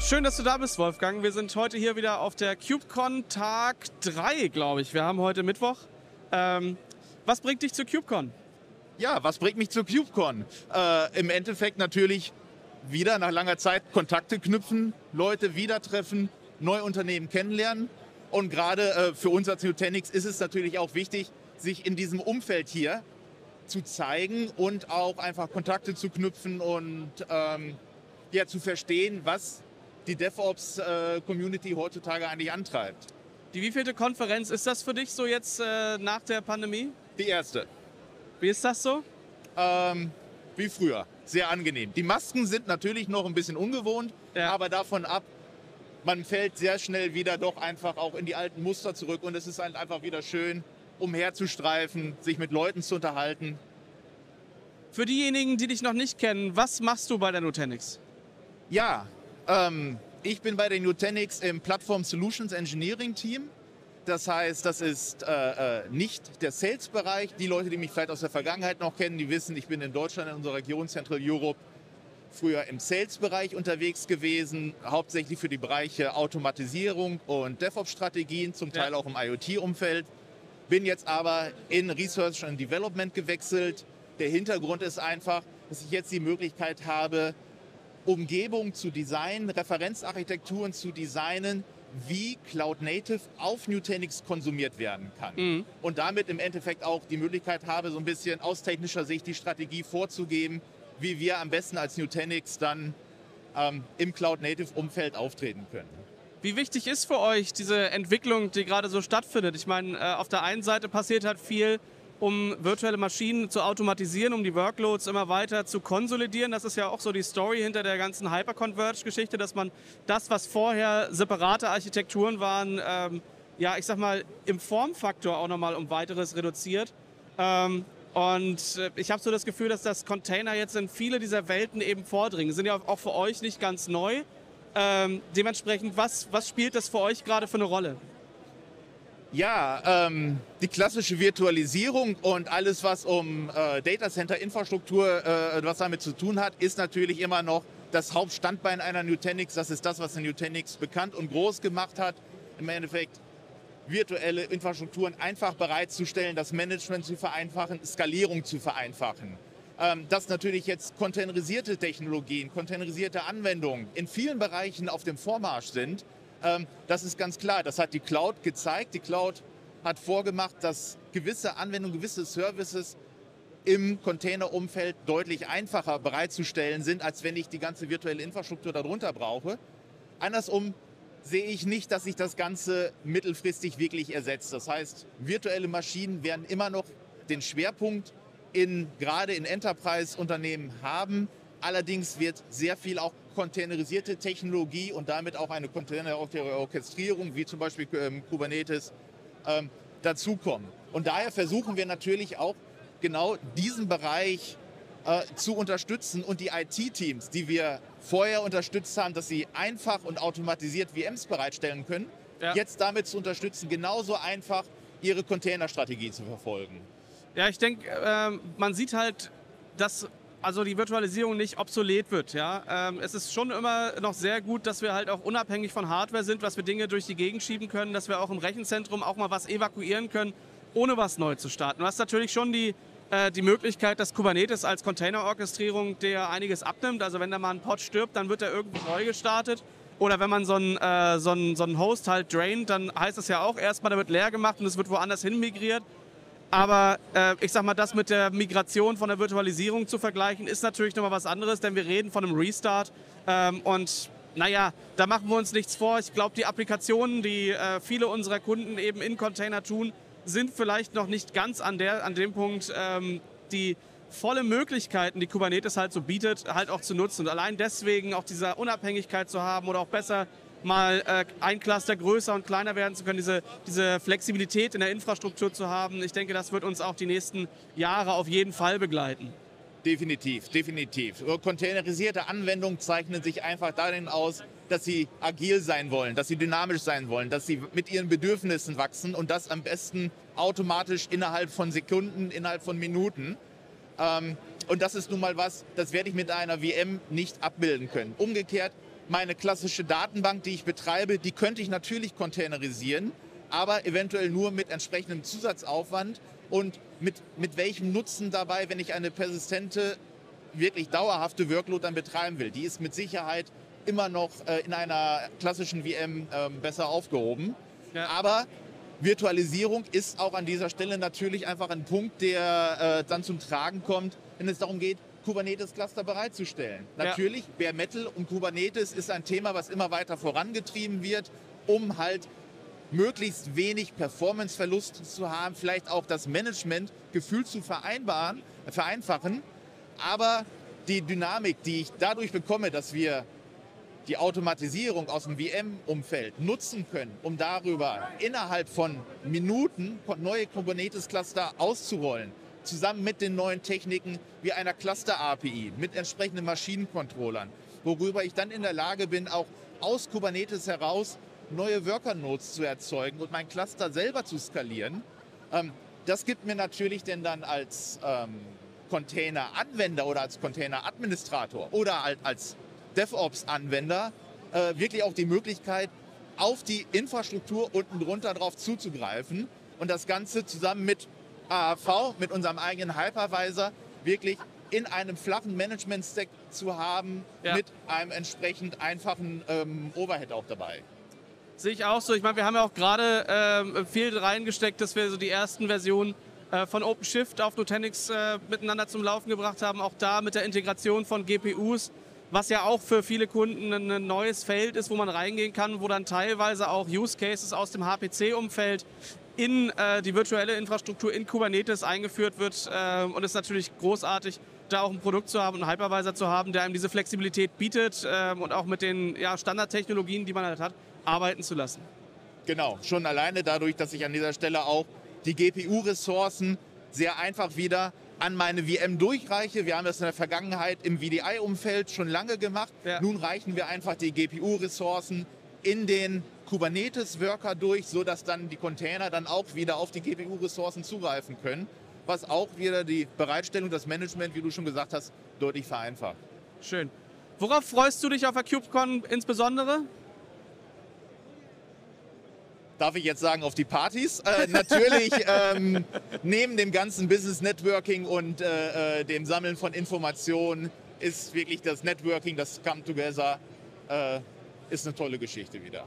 Schön, dass du da bist, Wolfgang. Wir sind heute hier wieder auf der CubeCon Tag 3, glaube ich. Wir haben heute Mittwoch. Ähm, was bringt dich zu CubeCon? Ja, was bringt mich zu CubeCon? Äh, Im Endeffekt natürlich wieder nach langer Zeit Kontakte knüpfen, Leute wieder treffen, neue Unternehmen kennenlernen. Und gerade äh, für uns als Nutanix ist es natürlich auch wichtig, sich in diesem Umfeld hier zu zeigen und auch einfach Kontakte zu knüpfen und ähm, ja, zu verstehen, was die DevOps-Community äh, heutzutage eigentlich antreibt. Die wievielte Konferenz ist das für dich so jetzt äh, nach der Pandemie? Die erste. Wie ist das so? Ähm, wie früher. Sehr angenehm. Die Masken sind natürlich noch ein bisschen ungewohnt, ja. aber davon ab, man fällt sehr schnell wieder doch einfach auch in die alten Muster zurück und es ist halt einfach wieder schön, umherzustreifen, sich mit Leuten zu unterhalten. Für diejenigen, die dich noch nicht kennen, was machst du bei der Nutanix? Ja, ähm, ich bin bei der Nutanix im Platform Solutions Engineering Team. Das heißt, das ist äh, äh, nicht der Sales-Bereich. Die Leute, die mich vielleicht aus der Vergangenheit noch kennen, die wissen, ich bin in Deutschland in unserer Region Central Europe früher im Sales-Bereich unterwegs gewesen, hauptsächlich für die Bereiche Automatisierung und DevOps-Strategien, zum Teil ja. auch im IoT-Umfeld. Bin jetzt aber in Research and Development gewechselt. Der Hintergrund ist einfach, dass ich jetzt die Möglichkeit habe, Umgebung zu designen, Referenzarchitekturen zu designen, wie Cloud Native auf Nutanix konsumiert werden kann. Mhm. Und damit im Endeffekt auch die Möglichkeit habe, so ein bisschen aus technischer Sicht die Strategie vorzugeben, wie wir am besten als Nutanix dann ähm, im Cloud Native Umfeld auftreten können. Wie wichtig ist für euch diese Entwicklung, die gerade so stattfindet? Ich meine, äh, auf der einen Seite passiert halt viel um virtuelle Maschinen zu automatisieren, um die Workloads immer weiter zu konsolidieren. Das ist ja auch so die Story hinter der ganzen Hyperconverged-Geschichte, dass man das, was vorher separate Architekturen waren, ähm, ja, ich sag mal, im Formfaktor auch nochmal um weiteres reduziert. Ähm, und äh, ich habe so das Gefühl, dass das Container jetzt in viele dieser Welten eben vordringen. Sind ja auch für euch nicht ganz neu. Ähm, dementsprechend, was, was spielt das für euch gerade für eine Rolle? Ja, ähm, die klassische Virtualisierung und alles, was um äh, Datacenter-Infrastruktur, äh, was damit zu tun hat, ist natürlich immer noch das Hauptstandbein einer Nutanix. Das ist das, was eine Nutanix bekannt und groß gemacht hat. Im Endeffekt virtuelle Infrastrukturen einfach bereitzustellen, das Management zu vereinfachen, Skalierung zu vereinfachen. Ähm, dass natürlich jetzt containerisierte Technologien, containerisierte Anwendungen in vielen Bereichen auf dem Vormarsch sind, das ist ganz klar. Das hat die Cloud gezeigt. Die Cloud hat vorgemacht, dass gewisse Anwendungen, gewisse Services im Containerumfeld deutlich einfacher bereitzustellen sind, als wenn ich die ganze virtuelle Infrastruktur darunter brauche. Andersrum sehe ich nicht, dass sich das Ganze mittelfristig wirklich ersetzt. Das heißt, virtuelle Maschinen werden immer noch den Schwerpunkt in, gerade in Enterprise-Unternehmen haben. Allerdings wird sehr viel auch containerisierte Technologie und damit auch eine Container-Orchestrierung, wie zum Beispiel ähm, Kubernetes, ähm, dazukommen. Und daher versuchen wir natürlich auch genau diesen Bereich äh, zu unterstützen und die IT-Teams, die wir vorher unterstützt haben, dass sie einfach und automatisiert VMs bereitstellen können, ja. jetzt damit zu unterstützen, genauso einfach ihre Containerstrategie zu verfolgen. Ja, ich denke, äh, man sieht halt, dass also die Virtualisierung nicht obsolet wird. Ja? Ähm, es ist schon immer noch sehr gut, dass wir halt auch unabhängig von Hardware sind, dass wir Dinge durch die Gegend schieben können, dass wir auch im Rechenzentrum auch mal was evakuieren können, ohne was neu zu starten. Du hast natürlich schon die, äh, die Möglichkeit, dass Kubernetes als Containerorchestrierung dir einiges abnimmt. Also wenn da mal ein Pod stirbt, dann wird er irgendwo neu gestartet. Oder wenn man so einen, äh, so, einen, so einen Host halt draint, dann heißt das ja auch erstmal, der wird leer gemacht und es wird woanders hin migriert. Aber äh, ich sag mal, das mit der Migration von der Virtualisierung zu vergleichen, ist natürlich nochmal was anderes, denn wir reden von einem Restart. Ähm, und naja, da machen wir uns nichts vor. Ich glaube, die Applikationen, die äh, viele unserer Kunden eben in Container tun, sind vielleicht noch nicht ganz an, der, an dem Punkt, ähm, die volle Möglichkeiten, die Kubernetes halt so bietet, halt auch zu nutzen. Und allein deswegen auch diese Unabhängigkeit zu haben oder auch besser mal äh, ein Cluster größer und kleiner werden zu können, diese, diese Flexibilität in der Infrastruktur zu haben. Ich denke, das wird uns auch die nächsten Jahre auf jeden Fall begleiten. Definitiv, definitiv. Containerisierte Anwendungen zeichnen sich einfach darin aus, dass sie agil sein wollen, dass sie dynamisch sein wollen, dass sie mit ihren Bedürfnissen wachsen und das am besten automatisch innerhalb von Sekunden, innerhalb von Minuten. Ähm, und das ist nun mal was, das werde ich mit einer VM nicht abbilden können. Umgekehrt meine klassische Datenbank, die ich betreibe, die könnte ich natürlich containerisieren, aber eventuell nur mit entsprechendem Zusatzaufwand und mit, mit welchem Nutzen dabei, wenn ich eine persistente, wirklich dauerhafte Workload dann betreiben will. Die ist mit Sicherheit immer noch äh, in einer klassischen VM äh, besser aufgehoben. Ja. Aber Virtualisierung ist auch an dieser Stelle natürlich einfach ein Punkt, der äh, dann zum Tragen kommt, wenn es darum geht, Kubernetes-Cluster bereitzustellen. Ja. Natürlich, Bare Metal und Kubernetes ist ein Thema, was immer weiter vorangetrieben wird, um halt möglichst wenig Performanceverlust zu haben, vielleicht auch das Management gefühlt zu vereinbaren, vereinfachen. Aber die Dynamik, die ich dadurch bekomme, dass wir die Automatisierung aus dem VM-Umfeld nutzen können, um darüber innerhalb von Minuten neue Kubernetes-Cluster auszurollen, zusammen mit den neuen Techniken wie einer Cluster-API, mit entsprechenden Maschinencontrollern, worüber ich dann in der Lage bin, auch aus Kubernetes heraus neue Worker-Nodes zu erzeugen und mein Cluster selber zu skalieren. Ähm, das gibt mir natürlich denn dann als ähm, Container-Anwender oder als Container-Administrator oder halt als DevOps-Anwender äh, wirklich auch die Möglichkeit, auf die Infrastruktur unten drunter drauf zuzugreifen und das Ganze zusammen mit AAV, mit unserem eigenen Hypervisor, wirklich in einem flachen Management-Stack zu haben, ja. mit einem entsprechend einfachen ähm, Overhead auch dabei. Sehe ich auch so. Ich meine, wir haben ja auch gerade ähm, viel reingesteckt, dass wir so die ersten Versionen äh, von OpenShift auf Nutanix äh, miteinander zum Laufen gebracht haben. Auch da mit der Integration von GPUs was ja auch für viele Kunden ein neues Feld ist, wo man reingehen kann, wo dann teilweise auch Use Cases aus dem HPC-Umfeld in äh, die virtuelle Infrastruktur in Kubernetes eingeführt wird. Äh, und es ist natürlich großartig, da auch ein Produkt zu haben, einen Hypervisor zu haben, der einem diese Flexibilität bietet äh, und auch mit den ja, Standardtechnologien, die man halt hat, arbeiten zu lassen. Genau, schon alleine dadurch, dass ich an dieser Stelle auch die GPU-Ressourcen sehr einfach wieder an meine VM durchreiche. Wir haben das in der Vergangenheit im VDI-Umfeld schon lange gemacht. Ja. Nun reichen wir einfach die GPU-Ressourcen in den Kubernetes-Worker durch, sodass dann die Container dann auch wieder auf die GPU-Ressourcen zugreifen können, was auch wieder die Bereitstellung, das Management, wie du schon gesagt hast, deutlich vereinfacht. Schön. Worauf freust du dich auf der KubeCon insbesondere? darf ich jetzt sagen, auf die Partys. Äh, natürlich ähm, neben dem ganzen Business Networking und äh, äh, dem Sammeln von Informationen ist wirklich das Networking, das Come Together, äh, ist eine tolle Geschichte wieder.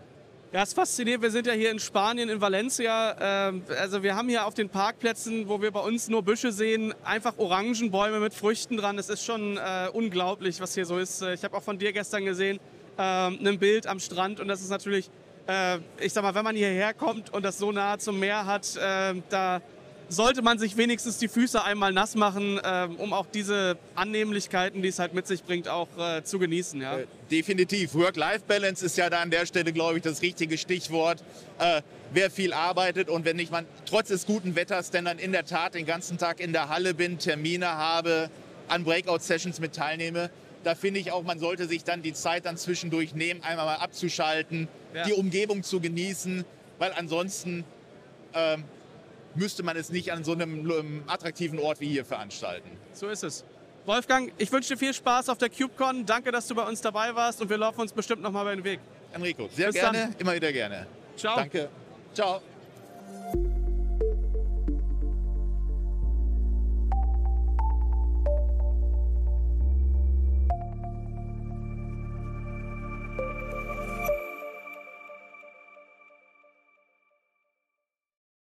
Ja, es ist faszinierend. Wir sind ja hier in Spanien, in Valencia. Ähm, also wir haben hier auf den Parkplätzen, wo wir bei uns nur Büsche sehen, einfach Orangenbäume mit Früchten dran. Es ist schon äh, unglaublich, was hier so ist. Ich habe auch von dir gestern gesehen, ähm, ein Bild am Strand und das ist natürlich äh, ich sag mal, wenn man hierher kommt und das so nah zum Meer hat, äh, da sollte man sich wenigstens die Füße einmal nass machen, äh, um auch diese Annehmlichkeiten, die es halt mit sich bringt, auch äh, zu genießen. Ja. Äh, definitiv. Work-Life-Balance ist ja da an der Stelle, glaube ich, das richtige Stichwort. Äh, wer viel arbeitet und wenn ich man trotz des guten Wetters denn dann in der Tat den ganzen Tag in der Halle bin, Termine habe, an Breakout-Sessions mit teilnehme, da finde ich auch, man sollte sich dann die Zeit dann zwischendurch nehmen, einmal mal abzuschalten, ja. die Umgebung zu genießen, weil ansonsten ähm, müsste man es nicht an so einem, attraktiven Ort wie hier veranstalten. So ist es. Wolfgang, ich wünsche dir viel Spaß auf der CubeCon. Danke, dass du bei uns dabei warst und wir laufen uns bestimmt noch mal über den Weg. Enrico, sehr Bis gerne, dann. immer wieder gerne. Ciao. Danke. Ciao.